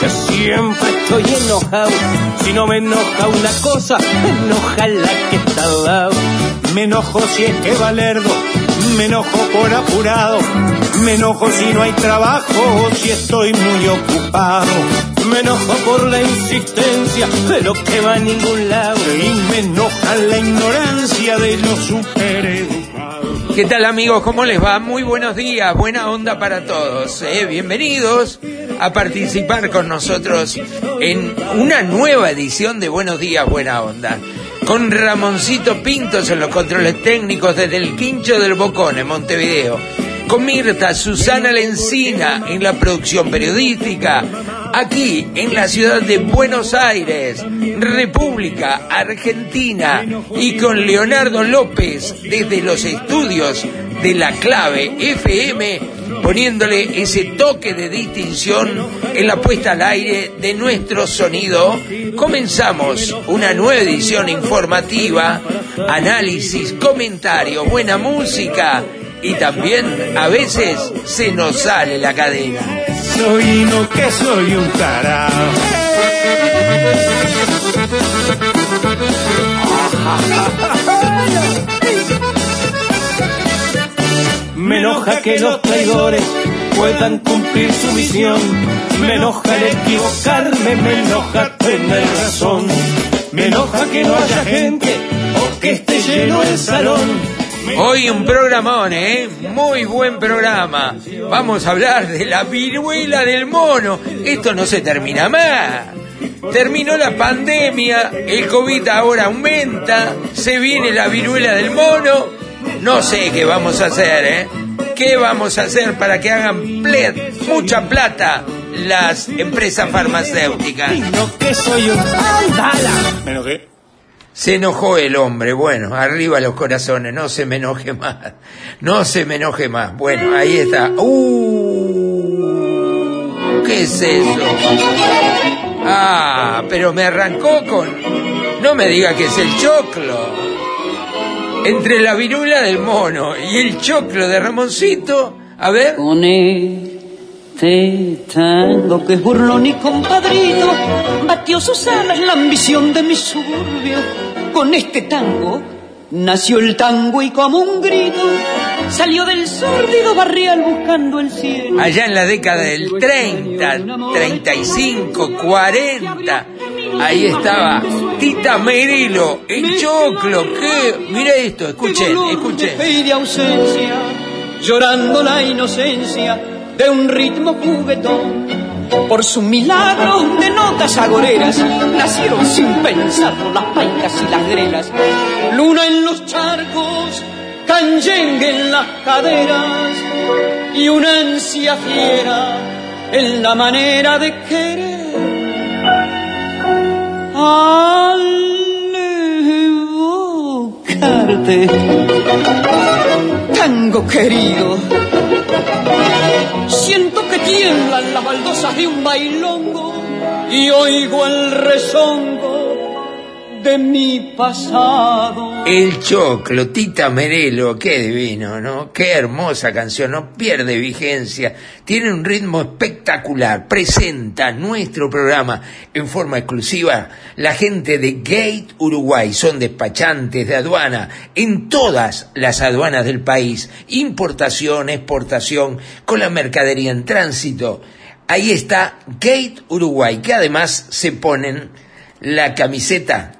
que siempre estoy enojado. Si no me enoja una cosa, me enoja la que está al lado. Me enojo si es que valerdo, me enojo por apurado. Me enojo si no hay trabajo o si estoy muy ocupado. Me enojo por la insistencia de lo que va a ningún lado. Y me enoja la ignorancia de los supereducados. ¿Qué tal amigos? ¿Cómo les va? Muy buenos días, buena onda para todos. ¿eh? Bienvenidos a participar con nosotros en una nueva edición de Buenos días, buena onda. Con Ramoncito Pintos en los controles técnicos desde el Quincho del Bocón en Montevideo. Con Mirta Susana Lencina en la producción periodística. Aquí en la ciudad de Buenos Aires, República Argentina. Y con Leonardo López desde los estudios de la clave FM poniéndole ese toque de distinción en la puesta al aire de nuestro sonido, comenzamos una nueva edición informativa, análisis, comentarios, buena música y también a veces se nos sale la cadena. Soy no que soy un tarado. Me enoja que los traidores puedan cumplir su misión. Me enoja el equivocarme, me enoja tener razón. Me enoja que no haya gente o que esté lleno el salón. Hoy un programón, ¿eh? Muy buen programa. Vamos a hablar de la viruela del mono. Esto no se termina más. Terminó la pandemia, el COVID ahora aumenta, se viene la viruela del mono. No sé qué vamos a hacer, ¿eh? ¿Qué vamos a hacer para que hagan ple- mucha plata las empresas farmacéuticas? No que soy un. Me enojé. Se enojó el hombre, bueno, arriba los corazones, no se me enoje más, no se me enoje más. Bueno, ahí está. ¡Uh! ¿Qué es eso? Ah, pero me arrancó con... No me diga que es el choclo. Entre la virula del mono y el choclo de Ramoncito, a ver... Con este tango que es burlón y compadrito, batió sus alas la ambición de mi suburbio. Con este tango nació el tango y como un grito salió del sórdido barrial buscando el cielo. allá en la década del 30, 35, 40, ahí estaba Tita Merilo, el choclo, que, mira esto, escuchen, escuchen. de ausencia, llorando la inocencia de un ritmo juguetón. Por sus milagros de notas agoreras nacieron sin pensarlo las paicas y las grelas. Luna en los charcos, canyengue en las caderas y una ansia fiera en la manera de querer. Al querido, siento que tiemblan las baldosas de un bailongo y oigo el rezongo de mi pasado. El choclo, Tita Merelo, qué divino, ¿no? Qué hermosa canción, no pierde vigencia, tiene un ritmo espectacular, presenta nuestro programa en forma exclusiva la gente de Gate Uruguay, son despachantes de aduana en todas las aduanas del país, importación, exportación, con la mercadería en tránsito. Ahí está Gate Uruguay, que además se ponen la camiseta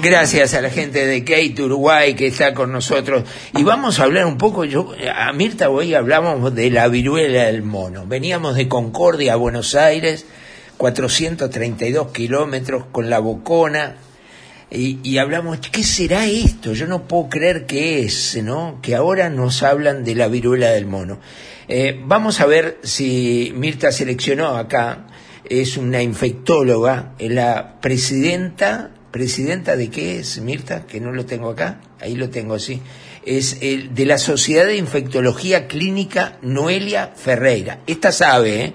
Gracias a la gente de Gate Uruguay que está con nosotros. Y vamos a hablar un poco, yo, a Mirta hoy hablamos de la viruela del mono. Veníamos de Concordia a Buenos Aires, 432 kilómetros con la bocona, y, y, hablamos, ¿qué será esto? Yo no puedo creer que es, ¿no? Que ahora nos hablan de la viruela del mono. Eh, vamos a ver si Mirta seleccionó acá, es una infectóloga, es la presidenta presidenta de qué es, Mirta, que no lo tengo acá, ahí lo tengo, sí, es el de la Sociedad de Infectología Clínica Noelia Ferreira. Esta sabe, ¿eh?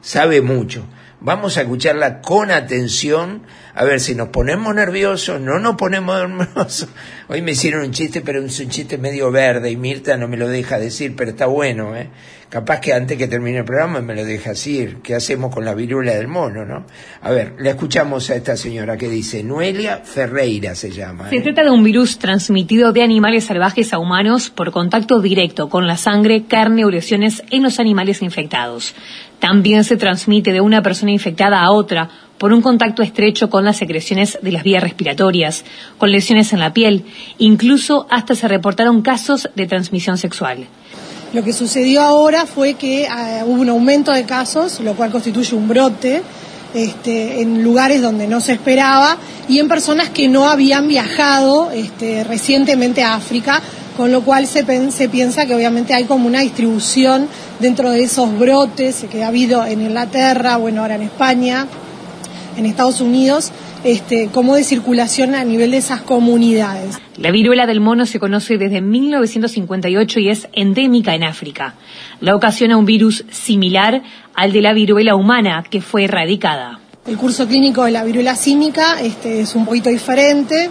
sabe mucho. Vamos a escucharla con atención, a ver si nos ponemos nerviosos, no nos ponemos nerviosos. Hoy me hicieron un chiste, pero es un chiste medio verde y Mirta no me lo deja decir, pero está bueno, ¿eh? Capaz que antes que termine el programa me lo deja decir. ¿Qué hacemos con la viruela del mono, no? A ver, le escuchamos a esta señora que dice, Noelia Ferreira se llama. Se trata de un virus transmitido de animales salvajes a humanos por contacto directo con la sangre, carne o lesiones en los animales infectados. También se transmite de una persona infectada a otra por un contacto estrecho con las secreciones de las vías respiratorias, con lesiones en la piel, incluso hasta se reportaron casos de transmisión sexual. Lo que sucedió ahora fue que uh, hubo un aumento de casos, lo cual constituye un brote este, en lugares donde no se esperaba y en personas que no habían viajado este, recientemente a África, con lo cual se, se, piensa que obviamente hay como una distribución dentro de esos brotes que ha habido en Inglaterra, bueno, ahora en España, en Estados Unidos, este, como de circulación a nivel de esas comunidades. La viruela del mono se conoce desde 1958 y es endémica en África. La ocasiona un virus similar al de la viruela humana que fue erradicada. El curso clínico de la viruela símica este, es un poquito diferente,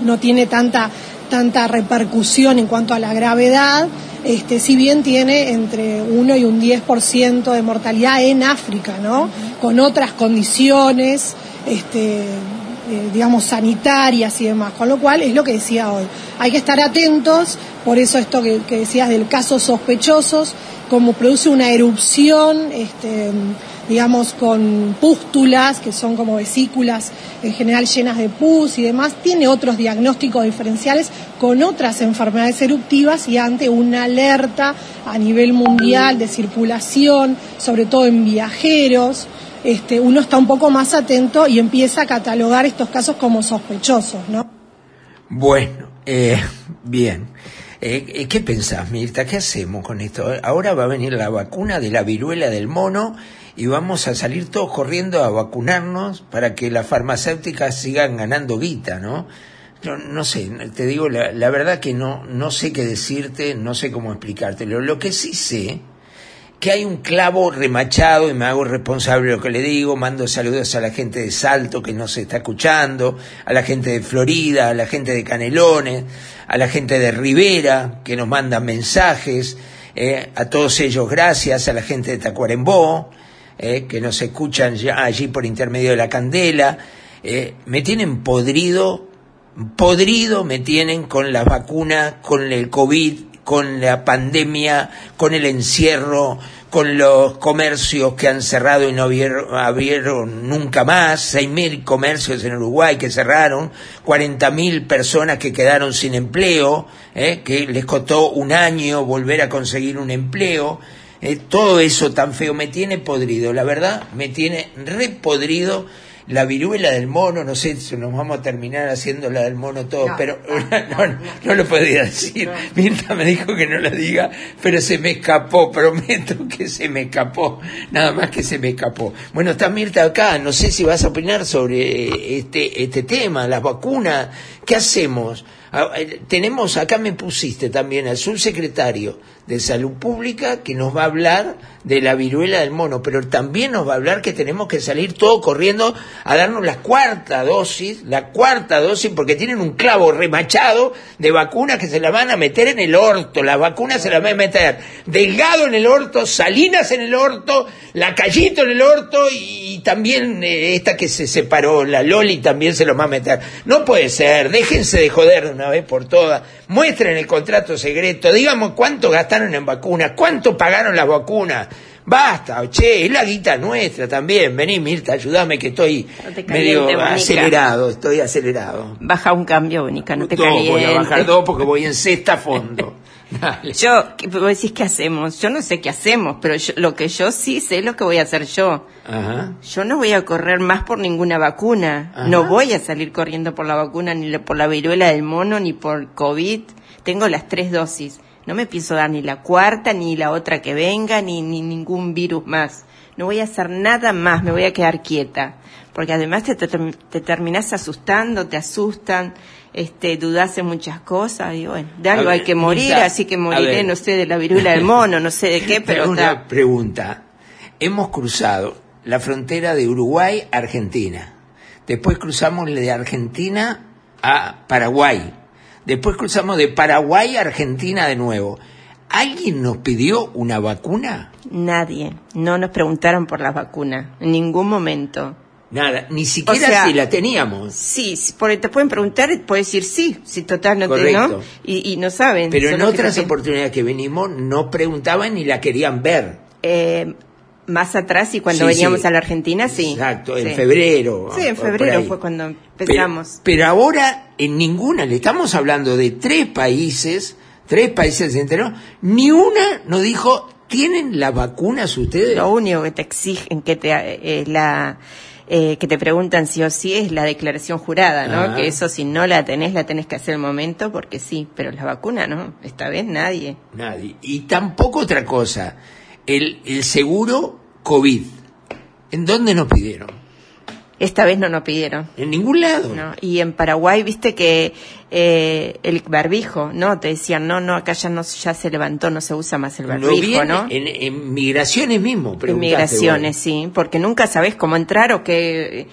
no tiene tanta, tanta repercusión en cuanto a la gravedad, este, si bien tiene entre 1 y un 10% de mortalidad en África, ¿no? Con otras condiciones, este, eh, digamos, sanitarias y demás. Con lo cual, es lo que decía hoy. Hay que estar atentos, por eso esto que, que decías del caso sospechosos, como produce una erupción, este, digamos, con pústulas, que son como vesículas en general llenas de pus y demás, tiene otros diagnósticos diferenciales con otras enfermedades eruptivas y ante una alerta a nivel mundial de circulación, sobre todo en viajeros, este, uno está un poco más atento y empieza a catalogar estos casos como sospechosos, ¿no? Bueno, eh, bien. Eh, ¿Qué pensás, Mirta? ¿Qué hacemos con esto? Ahora va a venir la vacuna de la viruela del mono y vamos a salir todos corriendo a vacunarnos para que las farmacéuticas sigan ganando guita, ¿no? No, no sé, te digo la, la, verdad que no, no sé qué decirte, no sé cómo explicártelo. Lo que sí sé que hay un clavo remachado y me hago responsable de lo que le digo, mando saludos a la gente de Salto que no se está escuchando, a la gente de Florida, a la gente de Canelones, a la gente de Rivera que nos mandan mensajes, eh, a todos ellos gracias, a la gente de Tacuarembó, eh, que nos escuchan ya allí por intermedio de la candela, eh, me tienen podrido, podrido me tienen con las vacunas, con el COVID, con la pandemia, con el encierro, con los comercios que han cerrado y no abrieron, abrieron nunca más, 6.000 comercios en Uruguay que cerraron, 40.000 personas que quedaron sin empleo, eh, que les costó un año volver a conseguir un empleo. Eh, todo eso tan feo me tiene podrido, la verdad, me tiene repodrido la viruela del mono, no sé si nos vamos a terminar haciendo la del mono todo, No, pero no, no, no, lo podía decir. Mirta me dijo que no lo diga, pero se me escapó, prometo que se me escapó, nada más que se me escapó. Bueno, está Mirta acá, no sé si vas a opinar sobre este, este tema, las vacunas, ¿qué hacemos? Ah, eh, Tenemos, acá me pusiste también al subsecretario de Salud Pública que nos va a hablar de la viruela del mono, pero también nos va a hablar que tenemos que salir todos corriendo a darnos la cuarta dosis, la cuarta dosis, porque tienen un clavo remachado de vacunas que se la van a meter en el orto, las vacunas se las van a meter Delgado en el orto, Salinas en el orto, la Callito en el orto y también eh, esta que se separó, la Loli también se lo va a meter. No puede ser, déjense de joder de una vez por todas, muestren el contrato secreto, digamos cuánto gastaron en vacunas, cuánto pagaron las vacunas. Basta, che, es la guita nuestra también. Vení, Mirta, ayúdame que estoy No te medio caliente, Mónica. acelerado, estoy acelerado. Baja un cambio, Bonica, no te Dos, voy a calientes. bajar dos porque voy en sexta fondo. Dale. Yo, ¿qué- vos decís qué hacemos? Yo no sé qué hacemos, pero yo- lo que yo sí sé es lo que voy a hacer yo. Ajá. Yo no voy a correr más por ninguna vacuna. Ajá. No voy a salir corriendo por la vacuna, ni por la viruela del mono, ni por COVID. Tengo las tres dosis. No me pienso dar ni la cuarta, ni la otra que venga, ni, ni ningún virus más. No voy a hacer nada más, me voy a quedar quieta. Porque además te, te, te terminás asustando, te asustan, este, dudás en muchas cosas. Y bueno, de algo hay que morir, así que moriré, no sé, de la viruela del mono, no sé de qué, pero está. una pregunta. Hemos cruzado la frontera de Uruguay a Argentina. Después cruzamos de Argentina a Paraguay. Después cruzamos de Paraguay a Argentina de nuevo. ¿Alguien nos pidió una vacuna? Nadie. No nos preguntaron por las vacunas. En ningún momento. Nada, ni siquiera O sea, si la teníamos. Sí, porque te pueden preguntar, puedes decir sí, si total no te, Correcto. ¿no? Y, y no saben. Pero en que otras te- oportunidades que venimos no preguntaban ni la querían ver. eh, más atrás y cuando Sí, veníamos sí. a la Argentina, sí. Exacto, en Sí. febrero. Sí, en febrero fue cuando Pero, empezamos. pero ahora en ninguna, le estamos hablando de tres países, tres países enteros, ni una nos dijo, ¿tienen las vacunas ustedes? Lo único que te exigen, que te, eh, la, eh, que te preguntan sí o sí es la declaración jurada, ¿no? Ah. Que eso si no la tenés, la tenés que hacer el momento porque sí, pero la vacuna no, esta vez nadie. Nadie. Y tampoco otra cosa, el, el seguro COVID. ¿En dónde nos pidieron? Esta vez no nos pidieron. En ningún lado. No, y en Paraguay, viste que eh, el barbijo, ¿no? Te decían, no, no, acá ya no ya se levantó, no se usa más el No barbijo, viene ¿no? En, en migraciones mismo, preguntaste Inmigraciones, sí, porque nunca sabes cómo entrar o qué.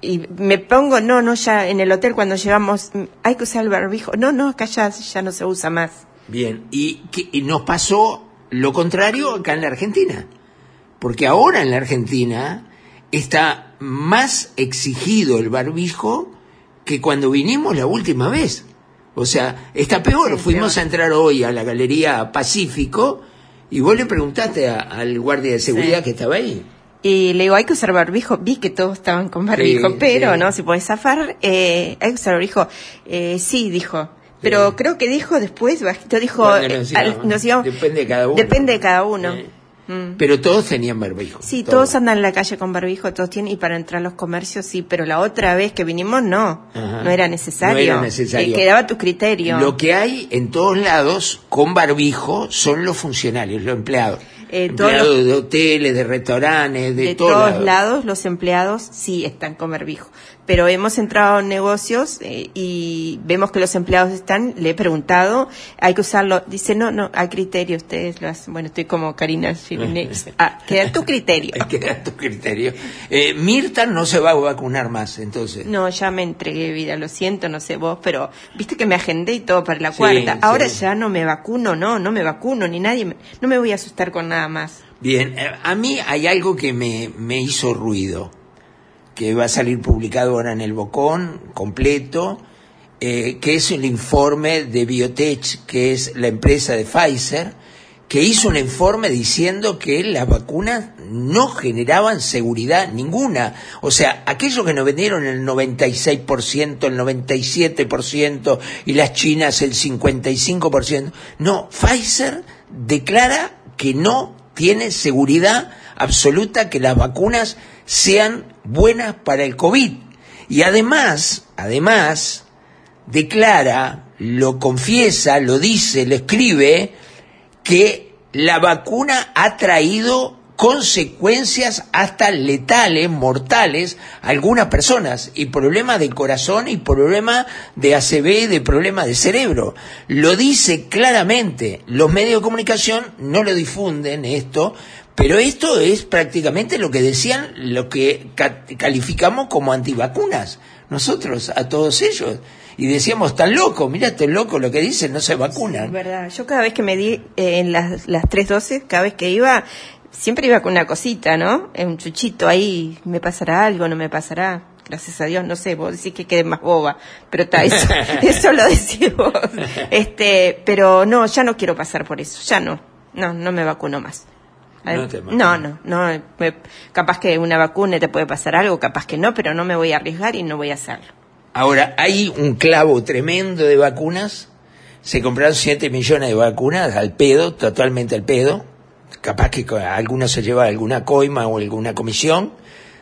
Y me pongo, no, no, ya en el hotel cuando llegamos, mm, hay que usar el barbijo. No, no, acá ya, ya no se usa más. Bien, y, que- y nos pasó lo contrario acá en la Argentina. Porque ahora en la Argentina está más exigido el barbijo que cuando vinimos la última vez. O sea, está peor. Sí, Fuimos peor. a entrar hoy a la Galería Pacífico y vos le preguntaste a- al guardia de seguridad Sí. que estaba ahí. Y le digo, hay que usar barbijo. Vi que todos estaban con barbijo, Sí, pero no, si podés zafar, eh, hay que usar barbijo. Eh, sí, dijo. Pero Sí. creo que dijo después, bajito, dijo, eh, nos al- íbamos. nos íbamos- Depende de cada uno. Depende de cada uno. Mm. Pero todos tenían barbijo. Sí, todos andan en la calle con barbijo, todos tienen, y para entrar a los comercios sí, pero la otra vez que vinimos no, Ajá. no era necesario. No era necesario. Eh, quedaba a tu criterio. Lo que hay en todos lados con barbijo son los funcionarios, los empleados. Eh, todos empleados los- de hoteles, de restaurantes, de, de todos todos lados. lados los empleados sí están con barbijo. Pero hemos entrado en negocios eh, y vemos que los empleados están, le he preguntado, hay que usarlo. Dice, no, no, a criterio, ustedes lo hacen. Bueno, estoy como Karina Gimenez. Ah, queda a tu criterio. Es que a tu criterio. Eh, Mirta no se va a vacunar más, entonces. No, ya me entregué vida, lo siento, no sé vos, pero viste que me agendé y todo para la Sí, cuarta. sí. Ahora ya no me vacuno, no, no me vacuno, ni nadie, me- no me voy a asustar con nada más. Bien, eh, a mí hay algo que me, me hizo ruido, que va a salir publicado ahora en el Bocón, completo, eh, que es el informe de Biotech, que es la empresa de Pfizer, que hizo un informe diciendo que las vacunas no generaban seguridad ninguna. O sea, aquellos que nos vendieron el 96%, el 97% y las chinas el 55%, no, Pfizer declara que no tiene seguridad absoluta que las vacunas sean buenas para el COVID. Y además, además, declara, lo confiesa, lo dice, lo escribe, que la vacuna ha traído consecuencias hasta letales, mortales, a algunas personas, y problemas de corazón y problemas de ACV, de problemas de cerebro. Lo dice claramente. Los medios de comunicación no lo difunden esto, pero esto es prácticamente lo que decían, lo que ca- calificamos como antivacunas, nosotros, a todos ellos. Y decíamos, tan loco, mira, este loco lo que dicen, no se Es vacunan. verdad. Yo cada vez que me di eh, en las, las tres dosis, cada vez que iba, siempre iba con una cosita, ¿no? Un chuchito ahí, ¿me pasará algo? ¿No me pasará? Gracias a Dios, no sé, vos decís que quede más boba, pero está, eso, eso lo decís vos. Este, pero no, ya no quiero pasar por eso, ya no, no, no me vacuno más. No te no, no, no, me- capaz que una vacuna te puede pasar algo, capaz que no, pero no me voy a arriesgar y no voy a hacerlo. Ahora, hay un clavo tremendo de vacunas. Se compraron 7 millones de vacunas al pedo, totalmente al pedo. Capaz que alguno se lleva alguna coima o alguna comisión.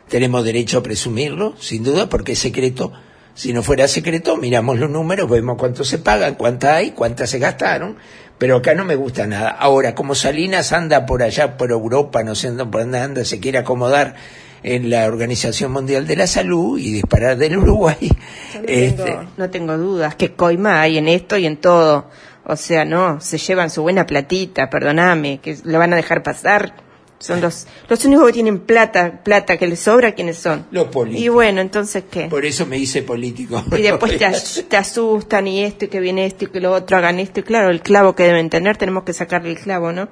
Tenemos derecho a presumirlo, sin duda, porque es secreto. Si no fuera secreto, miramos los números, vemos cuánto se pagan, cuántas hay, cuántas se gastaron. Pero acá no me gusta nada. Ahora, como Salinas anda por allá, por Europa, no sé dónde por dónde anda, se quiere acomodar en la Organización Mundial de la Salud y disparar del Uruguay. No, este, tengo, no tengo dudas que coima hay en esto y en todo. O sea, no, se llevan su buena platita, perdóname, que lo van a dejar pasar. Son los, los únicos que tienen plata, plata que les sobra, ¿quiénes son? Los políticos. Y bueno, entonces, ¿qué? Por eso me hice político. Y después te, as- te asustan y esto y que viene esto y que lo otro, hagan esto. Y claro, el clavo que deben tener, tenemos que sacarle el clavo, ¿no?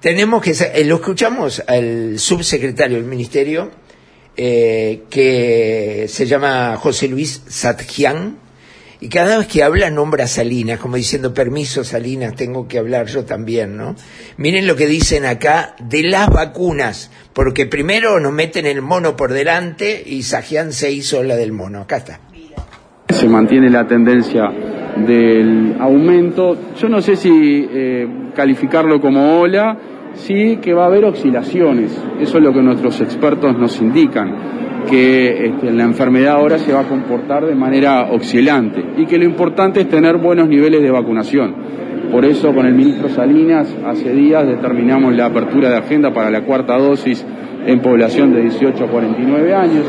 Tenemos que, eh, lo escuchamos al subsecretario del Ministerio, eh, que se llama José Luis Satjian, y cada vez que habla nombra Salinas, como diciendo, permiso Salinas, tengo que hablar yo también, ¿no? Miren lo que dicen acá de las vacunas, porque primero nos meten el mono por delante y Satjian se hizo la del mono. Acá está. Se mantiene la tendencia del aumento. Yo no sé si eh, calificarlo como ola, sí que va a haber oscilaciones. Eso es lo que nuestros expertos nos indican, que este, la enfermedad ahora se va a comportar de manera oscilante y que lo importante es tener buenos niveles de vacunación. Por eso con el ministro Salinas hace días determinamos la apertura de agenda para la cuarta dosis en población de 18 a 49 años.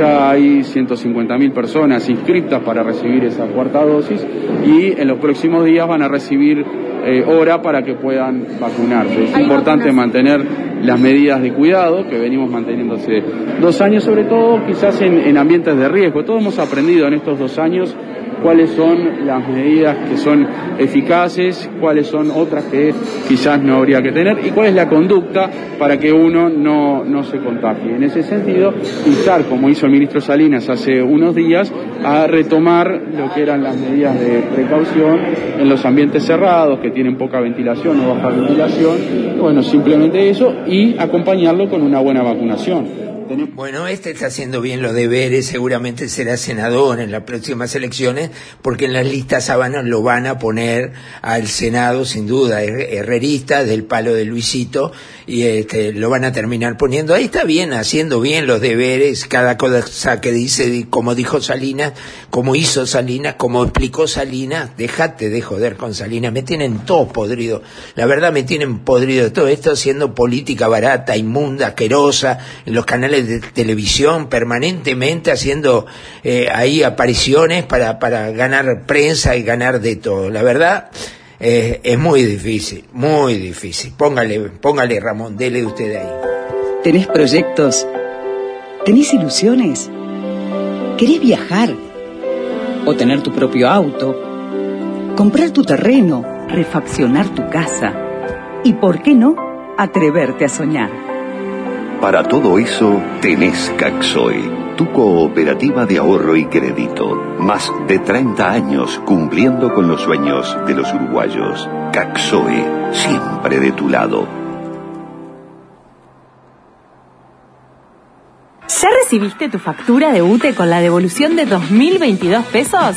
Ya hay 150.000 personas inscritas para recibir esa cuarta dosis y en los próximos días van a recibir eh, hora para que puedan vacunarse. Es importante mantener las medidas de cuidado que venimos manteniendo hace dos años, sobre todo quizás en, en ambientes de riesgo. Todos hemos aprendido en estos dos años cuáles son las medidas que son eficaces, cuáles son otras que quizás no habría que tener y cuál es la conducta para que uno no, no se contagie. En ese sentido, instar, como hizo el ministro Salinas hace unos días, a retomar lo que eran las medidas de precaución en los ambientes cerrados que tienen poca ventilación o baja ventilación, bueno, simplemente eso y acompañarlo con una buena vacunación. Bueno, este está haciendo bien los deberes, seguramente será senador en las próximas elecciones, porque en las listas sábanas lo van a poner al Senado, sin duda, her- herrerista, del palo de Luisito, y este, lo van a terminar poniendo. Ahí está bien, haciendo bien los deberes, cada cosa que dice, como dijo Salinas, como hizo Salinas, como explicó Salinas, déjate de joder con Salinas, me tienen todo podrido. La verdad me tienen podrido todo esto haciendo política barata, inmunda, asquerosa, en los canales de televisión, permanentemente haciendo eh, ahí apariciones para, para ganar prensa y ganar de todo. La verdad, eh, es muy difícil, muy difícil. Póngale, póngale Ramón, dele usted ahí. ¿Tenés proyectos? ¿Tenés ilusiones? ¿Querés viajar? ¿O tener tu propio auto? ¿Comprar tu terreno? ¿Refaccionar tu casa? ¿Y por qué no? Atreverte a soñar. Para todo eso tenés Caxoe, tu cooperativa de ahorro y crédito. Más de 30 años cumpliendo con los sueños de los uruguayos. Caxoe, siempre de tu lado. ¿Ya recibiste tu factura de UTE con la devolución de 2.022 pesos?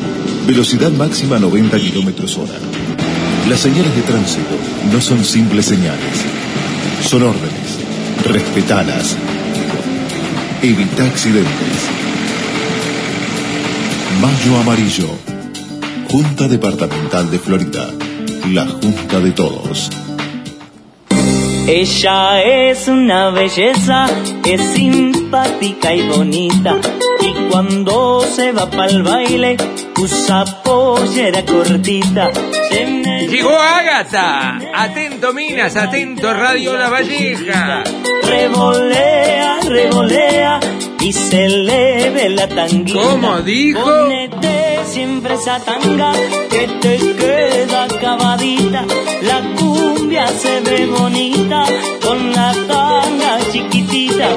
Velocidad máxima 90 kilómetros hora. Las señales de tránsito no son simples señales. Son órdenes. Respetalas. Evita accidentes. Mayo Amarillo. Junta Departamental de Florida. La Junta de Todos. Ella es una belleza, es simpática y bonita. Y cuando se va pa'l baile, usa pollera cortita. Llegó Ágata. Atento Minas, atento Radio La Valleja. Revolea, revolea y se le ve la tanguita. ¿Cómo dijo? Ponete siempre esa tanga que te queda acabadita. La cumbia se ve bonita con la tanga chiquitita.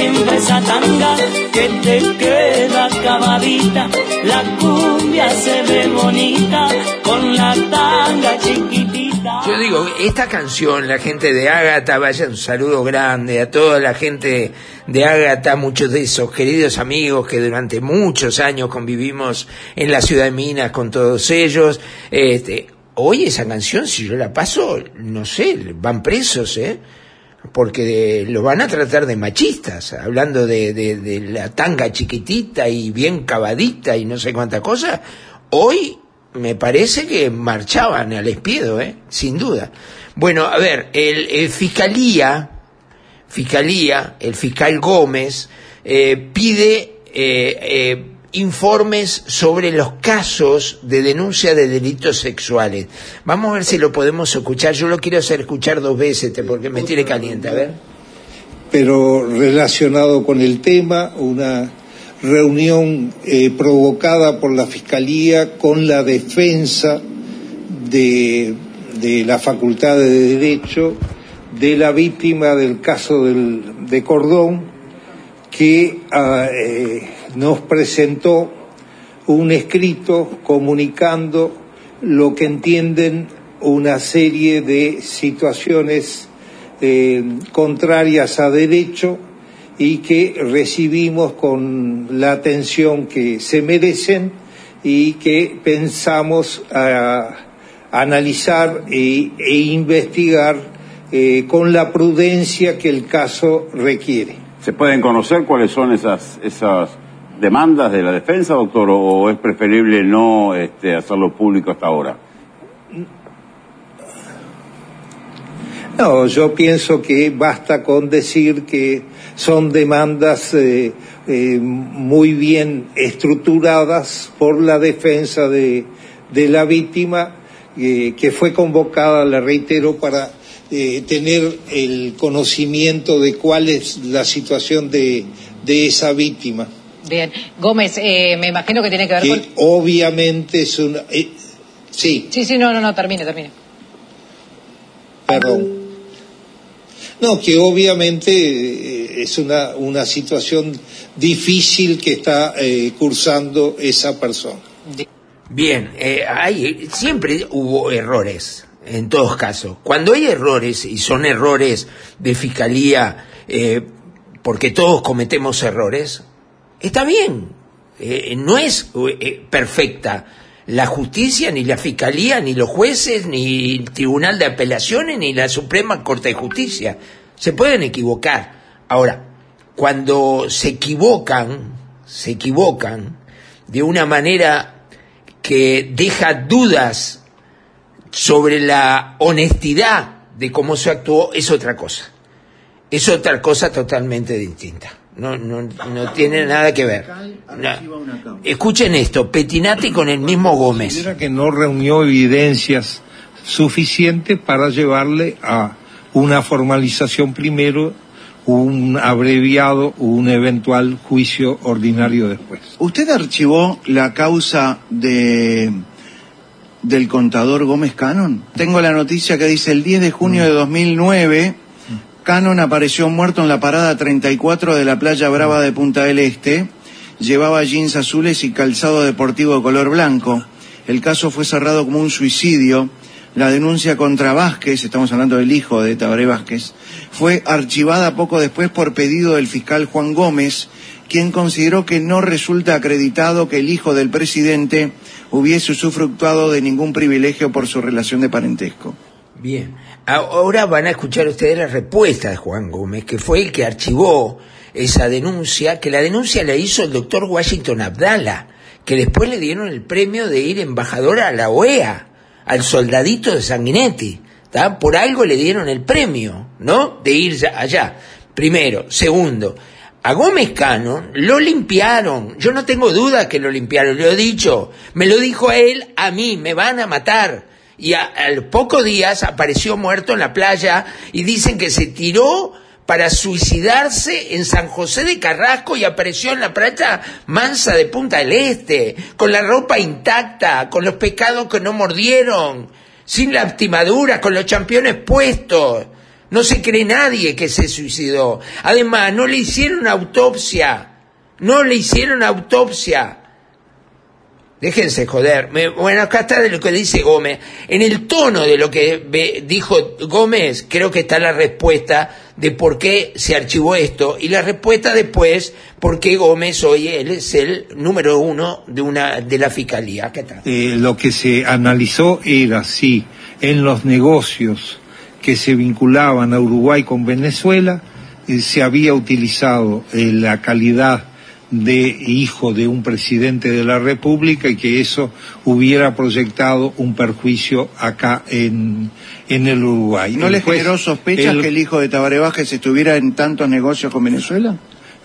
Siempre esa tanga que te queda acabadita. La cumbia se ve bonita con la tanga chiquitita. Yo digo, esta canción, la gente de Ágata, vaya un saludo grande a toda la gente de Ágata, muchos de esos queridos amigos que durante muchos años convivimos en la ciudad de Minas con todos ellos. Este, hoy esa canción, si yo la paso, no sé, van presos, ¿eh? Porque lo van a tratar de machistas, hablando de la tanga chiquitita y bien cavadita y no sé cuánta cosa. Hoy me parece que marchaban al espiedo, ¿eh? sin duda. Bueno, a ver, el, el Fiscalía, Fiscalía, el fiscal Gómez, eh, pide eh, eh, informes sobre los casos de denuncia de delitos sexuales. Vamos a ver si lo podemos escuchar. Yo lo quiero hacer escuchar dos veces este, porque me tiene caliente. A ver. pero relacionado con el tema, una reunión eh, provocada por la Fiscalía con la defensa de, de la Facultad de Derecho de la víctima del caso del- de Cordón, que ah, eh, nos presentó un escrito comunicando lo que entienden una serie de situaciones eh, contrarias a derecho y que recibimos con la atención que se merecen y que pensamos a- analizar e, e investigar eh, con la prudencia que el caso requiere. ¿Se pueden conocer cuáles son esas, esas demandas de la defensa, doctor, o es preferible no este, hacerlo público hasta ahora? No, yo pienso que basta con decir que son demandas eh, eh, muy bien estructuradas por la defensa de, la víctima, eh, que fue convocada, le reitero, para tener el conocimiento de cuál es la situación de esa víctima, Bien. Gómez, eh, me imagino que tiene que ver con... que obviamente es una... eh, sí, Sí, sí, no, no, no, termine, termine. Perdón. No, que obviamente eh, es una, una situación difícil que está eh, cursando esa persona. Bien, eh, hay, siempre hubo errores, en todos casos. Cuando hay errores, y son errores de fiscalía, eh, porque todos cometemos errores, está bien. Eh, no es eh, perfecta la justicia, ni la fiscalía, ni los jueces, ni el Tribunal de Apelaciones, ni la Suprema Corte de Justicia. Se pueden equivocar. Ahora, cuando se equivocan, se equivocan de una manera que deja dudas sobre la honestidad de cómo se actuó, es otra cosa. Es otra cosa totalmente distinta. No, no, no tiene nada que ver. No. Escuchen esto, Petinati con el mismo Gómez. Que no reunió evidencias suficientes para llevarle a una formalización primero, un abreviado un eventual juicio ordinario después. ¿Usted archivó la causa de del contador Gómez Cannon? Tengo la noticia que dice el 10 de junio de 2009, Cannon apareció muerto en la parada 34 de la playa Brava de Punta del Este. Llevaba jeans azules y calzado deportivo de color blanco. El caso fue cerrado como un suicidio. la denuncia contra Vázquez, estamos hablando del hijo de Tabaré Vázquez, fue archivada poco después por pedido del fiscal Juan Gómez, quien consideró que no resulta acreditado que el hijo del presidente hubiese usufructuado de ningún privilegio por su relación de parentesco. Bien, ahora van a escuchar ustedes la respuesta de Juan Gómez, que fue el que archivó esa denuncia, que la denuncia la hizo el doctor Washington Abdala, que después le dieron el premio de ir embajador a la OEA, al soldadito de Sanguinetti. ¿tá? Por algo le dieron el premio, ¿no? De ir allá. Primero. Segundo, a Gómez Cano lo limpiaron. Yo no tengo duda que lo limpiaron, lo he dicho. Me lo dijo él a mí, me van a matar. Y a, los pocos días apareció muerto en la playa y dicen que se tiró para suicidarse en San José de Carrasco y apareció en la playa mansa de Punta del Este, con la ropa intacta, con los pecados que no mordieron, sin lastimaduras, con los championes puestos. No se cree nadie que se suicidó. Además, no le hicieron autopsia. No le hicieron autopsia. Déjense joder. Me- bueno, acá está de lo que dice Gómez. En el tono de lo que dijo Gómez, creo que está la respuesta de por qué se archivó esto. Y la respuesta después, por qué Gómez hoy él es el número uno de una de la fiscalía. Acá está. Eh, lo que se analizó era si en los negocios que se vinculaban a Uruguay con Venezuela eh, se había utilizado eh, la calidad de hijo de un presidente de la República y que eso hubiera proyectado un perjuicio acá en, en el Uruguay. ¿No le generó sospechas el- que el hijo de Tabaré Vázquez estuviera en tantos negocios con Venezuela?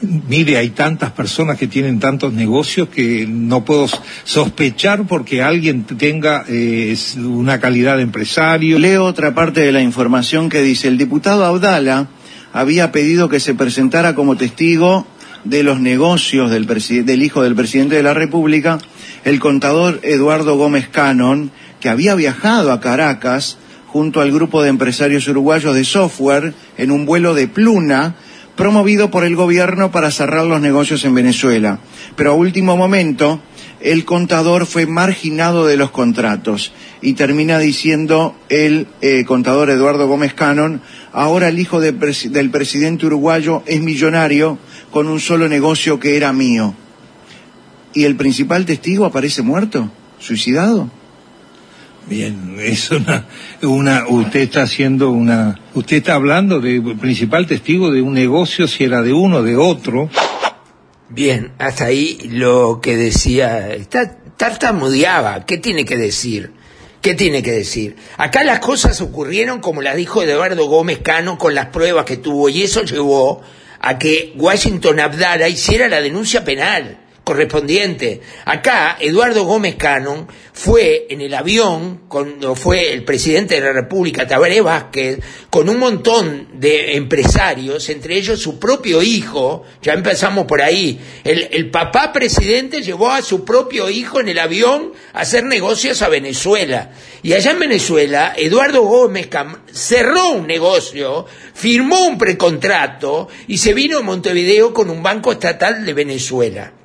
Mire, hay tantas personas que tienen tantos negocios que no puedo sospechar porque alguien tenga eh, una calidad de empresario. Leo otra parte de la información que dice, el diputado Abdala había pedido que se presentara como testigo de los negocios del, del hijo del presidente de la República, el contador Eduardo Gómez Canon, que había viajado a Caracas junto al grupo de empresarios uruguayos de software en un vuelo de Pluna, promovido por el gobierno para cerrar los negocios en Venezuela. Pero a último momento, el contador fue marginado de los contratos y termina diciendo el eh, contador Eduardo Gómez Canon, ahora el hijo del presidente uruguayo es millonario con un solo negocio que era mío. ¿Y el principal testigo aparece muerto? ¿Suicidado? Bien, es una, una, usted está haciendo una, usted está hablando de principal testigo de un negocio, si era de uno, de otro. Bien, hasta ahí lo que decía, está, tartamudeaba, ¿qué tiene que decir? ¿Qué tiene que decir? Acá las cosas ocurrieron como las dijo Eduardo Gómez Cano con las pruebas que tuvo y eso llevó a que Washington Abdala hiciera la denuncia penal correspondiente. Acá Eduardo Gómez Cano fue en el avión cuando fue el presidente de la República, Tabaré Vázquez, con un montón de empresarios, entre ellos su propio hijo, ya empezamos por ahí, el, el papá presidente llevó a su propio hijo en el avión a hacer negocios a Venezuela. Y allá en Venezuela, Eduardo Gómez Cam cerró un negocio, firmó un precontrato y se vino a Montevideo con un banco estatal de Venezuela.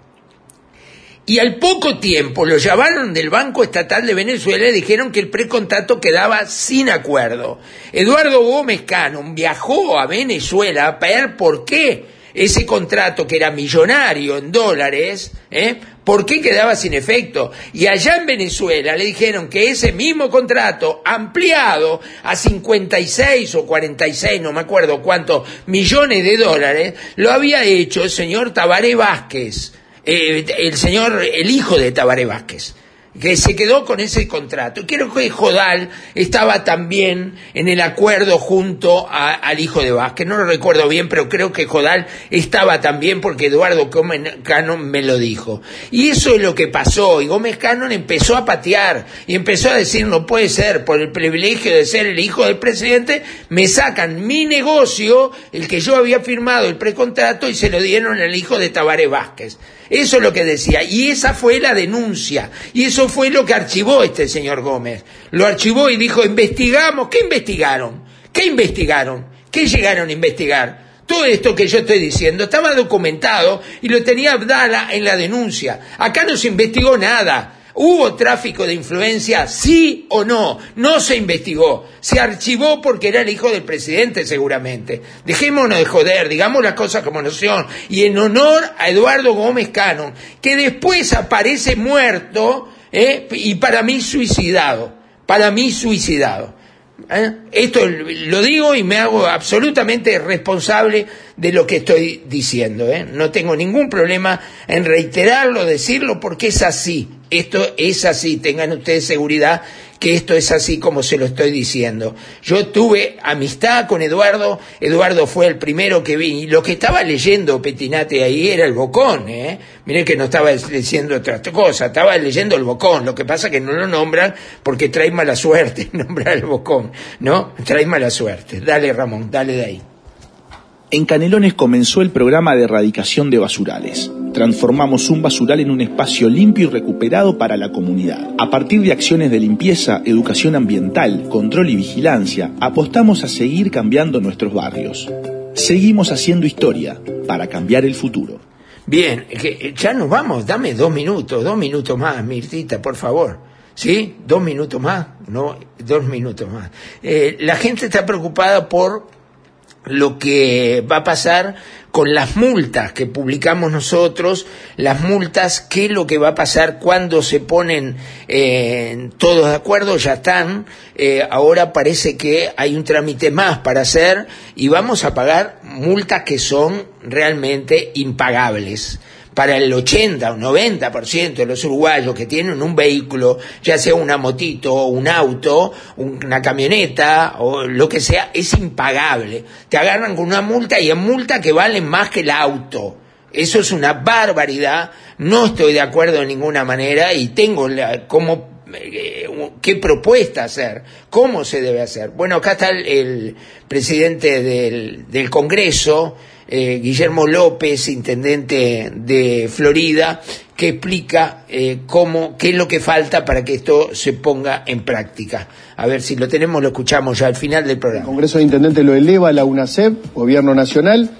Y al poco tiempo lo llamaron del Banco Estatal de Venezuela y dijeron que el precontrato quedaba sin acuerdo. Eduardo Gómez Cannon viajó a Venezuela a ver por qué ese contrato que era millonario en dólares, ¿eh? ¿por qué quedaba sin efecto? Y allá en Venezuela le dijeron que ese mismo contrato, ampliado a 56 o 46, no me acuerdo cuántos millones de dólares, lo había hecho el señor Tabaré Vázquez eh, el señor, el hijo de Tabaré Vázquez, que se quedó con ese contrato. Creo que Jodal estaba también en el acuerdo junto al hijo de Vázquez. No lo recuerdo bien, pero creo que Jodal estaba también porque Eduardo Gómez Cannon me lo dijo. Y eso es lo que pasó. Y Gómez Cannon empezó a patear y empezó a decir, no puede ser, por el privilegio de ser el hijo del presidente, me sacan mi negocio, el que yo había firmado el precontrato, y se lo dieron al hijo de Tabaré Vázquez. Eso es lo que decía. Y esa fue la denuncia. Y eso fue lo que archivó este señor Gómez. Lo archivó y dijo, investigamos. ¿Qué investigaron? ¿Qué investigaron? ¿Qué llegaron a investigar? Todo esto que yo estoy diciendo estaba documentado y lo tenía Abdala en la denuncia. Acá no se investigó nada. ¿Hubo tráfico de influencia? Sí o no. No se investigó. Se archivó porque era el hijo del presidente seguramente. Dejémonos de joder, digamos las cosas como no son. Y en honor a Eduardo Gómez Cannon, que después aparece muerto ¿eh? y para mí suicidado. Para mí suicidado. ¿Eh? Esto lo digo y me hago absolutamente responsable de lo que estoy diciendo. ¿eh? No tengo ningún problema en reiterarlo, decirlo, porque es así. Esto es así. Tengan ustedes seguridad que esto es así como se lo estoy diciendo. Yo tuve amistad con Eduardo, Eduardo fue el primero que vi, y lo que estaba leyendo Petinate ahí era el Bocón, ¿eh? Miren que no estaba leyendo otra cosa, estaba leyendo el Bocón, lo que pasa que no lo nombran porque trae mala suerte nombrar el Bocón, ¿no? Trae mala suerte. Dale Ramón, dale de ahí. En Canelones comenzó el programa de erradicación de basurales. Transformamos un basural en un espacio limpio y recuperado para la comunidad. A partir de acciones de limpieza, educación ambiental, control y vigilancia, apostamos a seguir cambiando nuestros barrios. Seguimos haciendo historia para cambiar el futuro. Bien, que ya nos vamos, dame dos minutos, dos minutos más, Mirtita, por favor. ¿Sí? Dos minutos más, no, dos minutos más. Eh, la gente está preocupada por lo que va a pasar con las multas que publicamos nosotros, las multas, qué es lo que va a pasar cuando se ponen eh, todos de acuerdo, ya están, eh, ahora parece que hay un trámite más para hacer y vamos a pagar multas que son realmente impagables para el 80 o 90% de los uruguayos que tienen un vehículo, ya sea una motito, un auto, una camioneta o lo que sea, es impagable. Te agarran con una multa y en multa que valen más que el auto. Eso es una barbaridad. No estoy de acuerdo en ninguna manera y tengo la, como eh, qué propuesta hacer, cómo se debe hacer. Bueno, acá está el, presidente del Congreso, eh, Guillermo López, intendente de Florida, que explica eh, cómo, qué es lo que falta para que esto se ponga en práctica. A ver si lo tenemos, lo escuchamos ya al final del programa. El Congreso de Intendentes lo eleva a la UNACEP, Gobierno Nacional,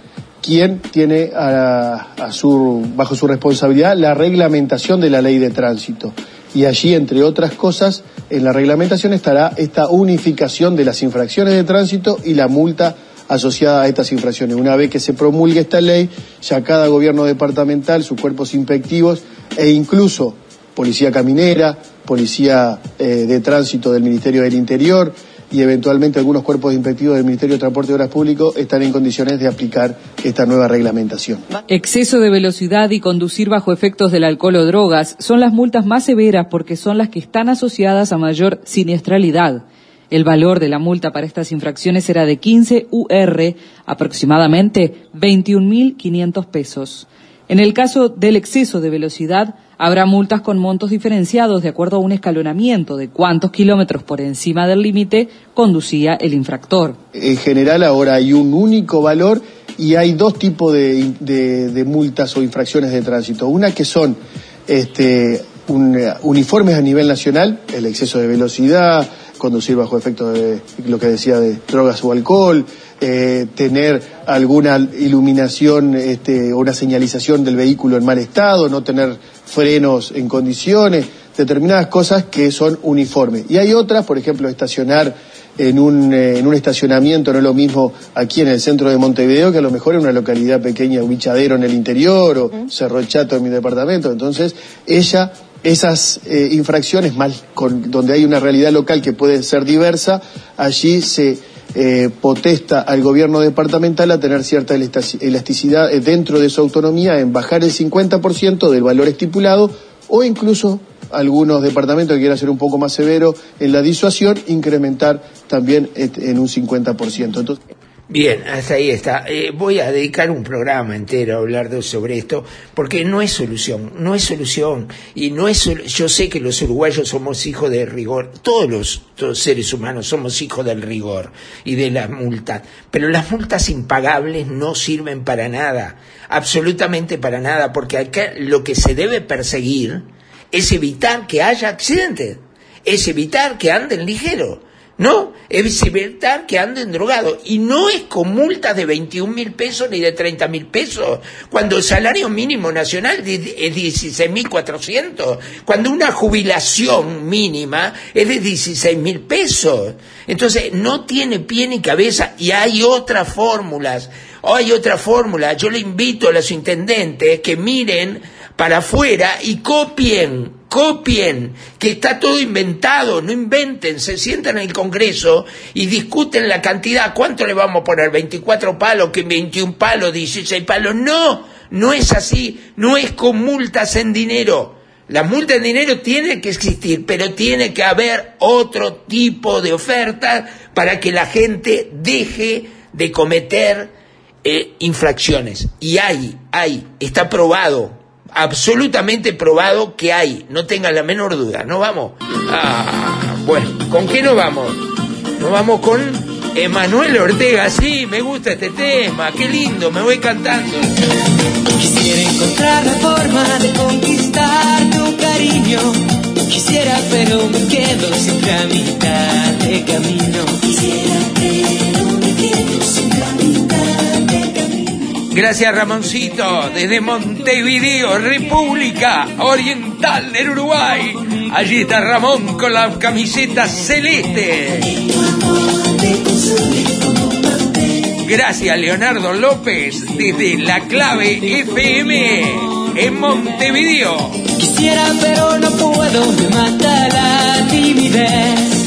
quien tiene a, su, bajo su responsabilidad la reglamentación de la ley de tránsito. Y allí, entre otras cosas, en la reglamentación estará esta unificación de las infracciones de tránsito y la multa asociada a estas infracciones. Una vez que se promulgue esta ley, ya cada gobierno departamental, sus cuerpos inspectivos e incluso policía caminera, policía eh, de tránsito del Ministerio del Interior y eventualmente algunos cuerpos inspectivos del Ministerio de Transporte y Obras Públicas están en condiciones de aplicar esta nueva reglamentación. Exceso de velocidad y conducir bajo efectos del alcohol o drogas son las multas más severas porque son las que están asociadas a mayor siniestralidad. El valor de la multa para estas infracciones será de 15 UR, aproximadamente 21.500 pesos. En el caso del exceso de velocidad, habrá multas con montos diferenciados de acuerdo a un escalonamiento de cuántos kilómetros por encima del límite conducía el infractor. En general ahora hay un único valor y hay dos tipos de, multas o infracciones de tránsito. Una que son este, un, uniformes a nivel nacional, el exceso de velocidad, conducir bajo efecto de lo que decía de drogas o alcohol, eh, tener alguna iluminación este, o una señalización del vehículo en mal estado, no tener frenos en condiciones, determinadas cosas que son uniformes. Y hay otras, por ejemplo, estacionar en un, eh, en un estacionamiento no es lo mismo aquí en el centro de Montevideo que a lo mejor en una localidad pequeña, un bichadero en el interior o Cerro Chato en mi departamento. Entonces, ella esas eh, infracciones mal, con, donde hay una realidad local que puede ser diversa, allí se eh, potesta al gobierno departamental a tener cierta elasticidad eh, dentro de su autonomía en bajar el 50% del valor estipulado o incluso algunos departamentos que quieran ser un poco más severo en la disuasión, incrementar también en un 50%. Entonces, Bien, hasta ahí está. Eh, voy a dedicar un programa entero a hablar de, sobre esto, porque no es solución, no es solución. Y no es, yo sé que los uruguayos somos hijos del rigor, todos los, seres humanos somos hijos del rigor y de las multas, pero las multas impagables no sirven para nada, absolutamente para nada, porque acá lo que se debe perseguir es evitar que haya accidentes, es evitar que anden ligero ¿no? Es evitar que anden drogados. Y no es con multas de 21 mil pesos ni de 30 mil pesos, cuando el salario mínimo nacional es 16 mil 400, cuando una jubilación mínima es de 16 mil pesos. Entonces, no tiene pie ni cabeza y hay otras fórmulas. O hay otra fórmula. Yo le invito a los intendentes que miren para afuera y copien, copien, que está todo inventado, no inventen, se sientan en el Congreso y discuten la cantidad, ¿cuánto le vamos a poner? ¿24 palos, que 21 palos, 16 palos? No, no es así, no es con multas en dinero. La multa en dinero tiene que existir, pero tiene que haber otro tipo de oferta para que la gente deje de cometer eh, infracciones. Y hay, hay, está probado, absolutamente probado que hay, no tengan la menor duda. ¿No vamos? Ah, bueno, ¿con qué nos vamos? Nos vamos con Emanuel Ortega, sí, me gusta este tema, qué lindo, me voy cantando. Quisiera encontrar la forma de conquistar tu cariño. Quisiera, pero me quedo siempre a mitad de camino. Quisiera, pero me quedo siempre a mitad de camino. Gracias Ramoncito, desde Montevideo, República Oriental del Uruguay. Allí está Ramón con la camiseta celeste. Gracias Leonardo López desde La Clave FM en Montevideo. Quisiera, pero no puedo, me mata la timidez.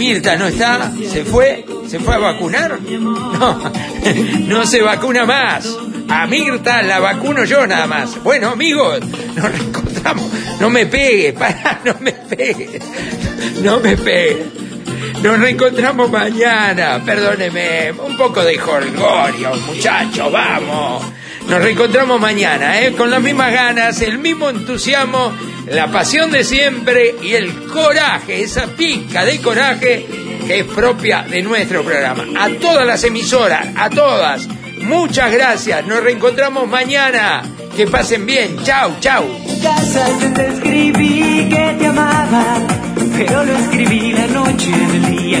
Mirta no está, se fue, se fue a vacunar. No, no se vacuna más. A Mirta la vacuno yo nada más. Bueno, amigos, nos reencontramos. No me pegue, para, no me pegue. No me pegue. Nos reencontramos mañana, perdóneme, un poco de jolgorio, muchachos, vamos. Nos reencontramos mañana, ¿eh? con las mismas ganas, el mismo entusiasmo, la pasión de siempre y el coraje, esa pica de coraje que es propia de nuestro programa. A todas las emisoras, a todas, muchas gracias. Nos reencontramos mañana. Que pasen bien. Chau, chau. casa yo te escribí que te amaba, pero lo escribí la noche del día.